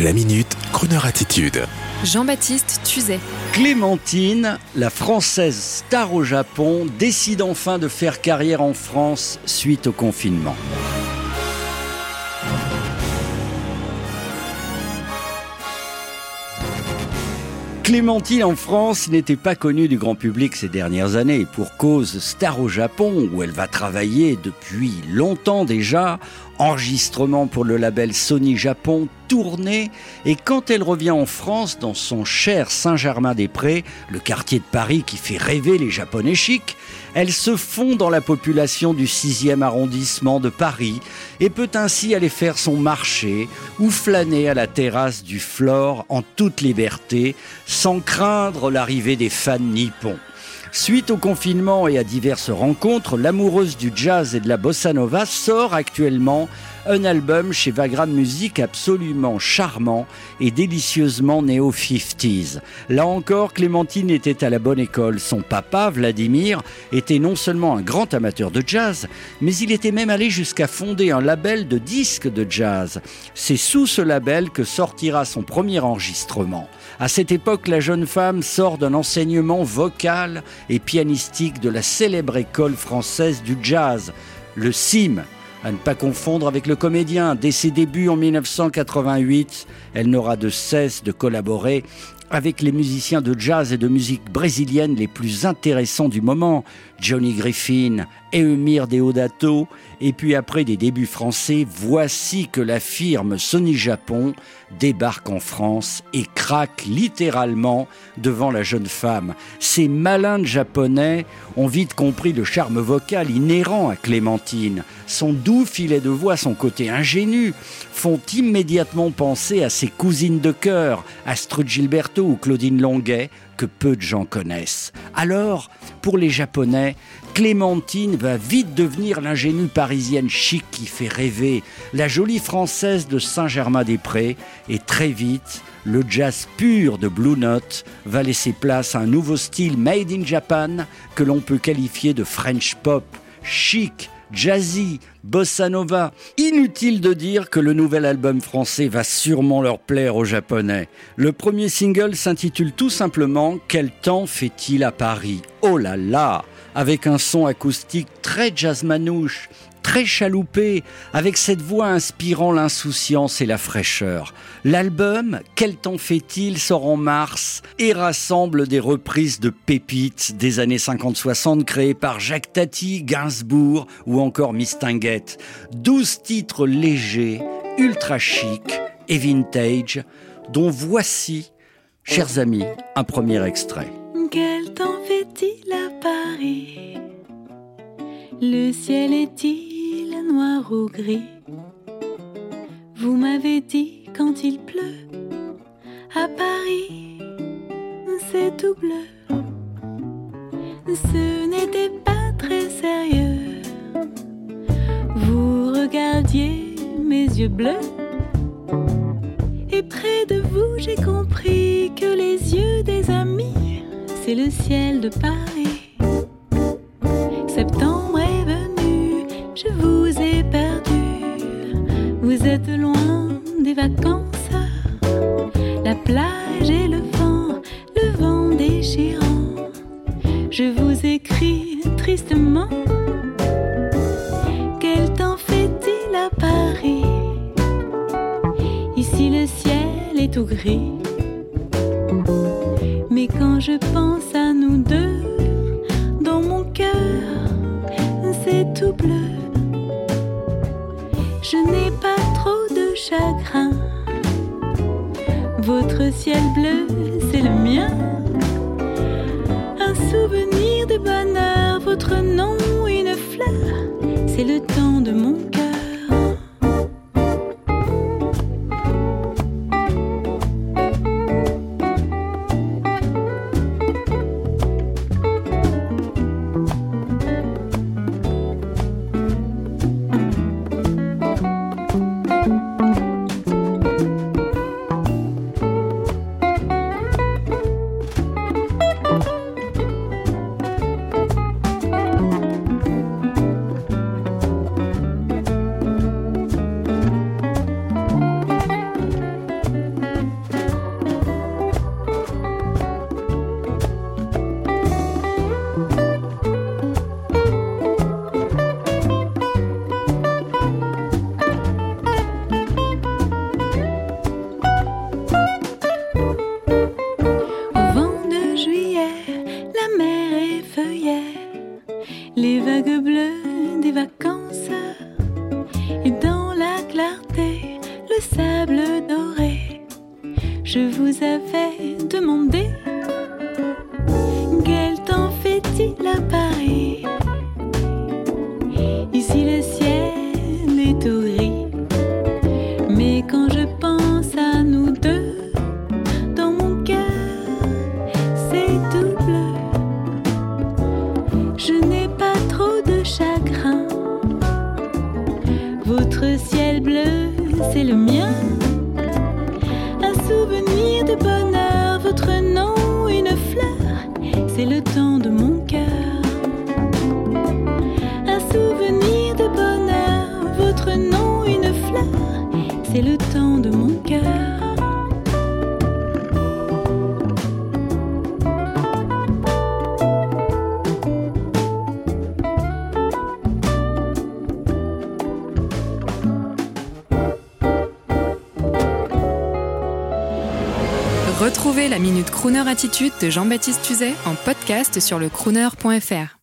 La minute, Kroneur attitude. Jean-Baptiste Tuzet. Clémentine, la française star au Japon, décide enfin de faire carrière en France suite au confinement. Clémentine en France n'était pas connue du grand public ces dernières années, pour cause star au Japon, où elle va travailler depuis longtemps déjà, enregistrement pour le label Sony Japon, tournée, et quand elle revient en France, dans son cher Saint-Germain-des-Prés, le quartier de Paris qui fait rêver les Japonais chics, elle se fond dans la population du 6e arrondissement de Paris et peut ainsi aller faire son marché ou flâner à la terrasse du Flore en toute liberté, sans craindre l'arrivée des fans nippons. Suite au confinement et à diverses rencontres, l'amoureuse du jazz et de la bossa nova sort actuellement un album chez Vagram Music absolument charmant et délicieusement néo-50s. Là encore, Clémentine était à la bonne école. Son papa, Vladimir, était non seulement un grand amateur de jazz, mais il était même allé jusqu'à fonder un label de disques de jazz. C'est sous ce label que sortira son premier enregistrement. À cette époque, la jeune femme sort d'un enseignement vocal et pianistique de la célèbre école française du jazz, le CIM, à ne pas confondre avec le comédien. Dès ses débuts en 1988, elle n'aura de cesse de collaborer avec les musiciens de jazz et de musique brésilienne les plus intéressants du moment, Johnny Griffin, Eumir Deodato, et puis après des débuts français, voici que la firme Sony Japon débarque en France et craque littéralement devant la jeune femme. Ces malins japonais ont vite compris le charme vocal inhérent à Clémentine. Son doux filet de voix, son côté ingénu, font immédiatement penser à ses cousines de cœur, Astrid Gilberto ou Claudine Longuet, que peu de gens connaissent. Alors, pour les Japonais, Clémentine va vite devenir l'ingénue parisienne chic qui fait rêver, la jolie française de Saint-Germain-des-Prés, et très vite, le jazz pur de Blue Note va laisser place à un nouveau style made in Japan que l'on peut qualifier de French pop, chic, jazzy, bossa nova. Inutile de dire que le nouvel album français va sûrement leur plaire aux Japonais. Le premier single s'intitule tout simplement Quel temps fait-il à Paris? Oh là là Avec un son acoustique très jazz manouche, très chaloupé, avec cette voix inspirant l'insouciance et la fraîcheur. L'album Quel temps fait-il sort en mars et rassemble des reprises de pépites des années 50-60 créées par Jacques Tati, Gainsbourg ou encore Mistinguett. 12 titres légers, ultra chic et vintage, dont voici, chers amis, un premier extrait. Quel temps fait-il à Paris? Le ciel est-il noir ou gris? Vous m'avez dit quand il pleut à Paris, c'est tout bleu. Ce n'était pas très sérieux. Vous regardiez mes yeux bleus. Et près de vous, j'ai compris que les yeux des amis, c'est le ciel de Paris. Septembre est venu, je vous vous êtes loin des vacances, la plage et le vent, le vent déchirant. Je vous écris tristement. Quel temps fait-il à Paris? Ici le ciel est tout gris. Quand je pense à nous deux, dans mon cœur, c'est tout bleu. Je n'ai pas chagrin. Votre ciel bleu, c'est le mien. Un souvenir de bonheur, votre nom, une fleur, c'est le temps les vagues bleues des vacances et dans la clarté le sable doré. Je vous avais demandé le temps de mon cœur. Retrouvez la Minute Crooner Attitude de Jean-Baptiste Tuzet en podcast sur le crooner.fr.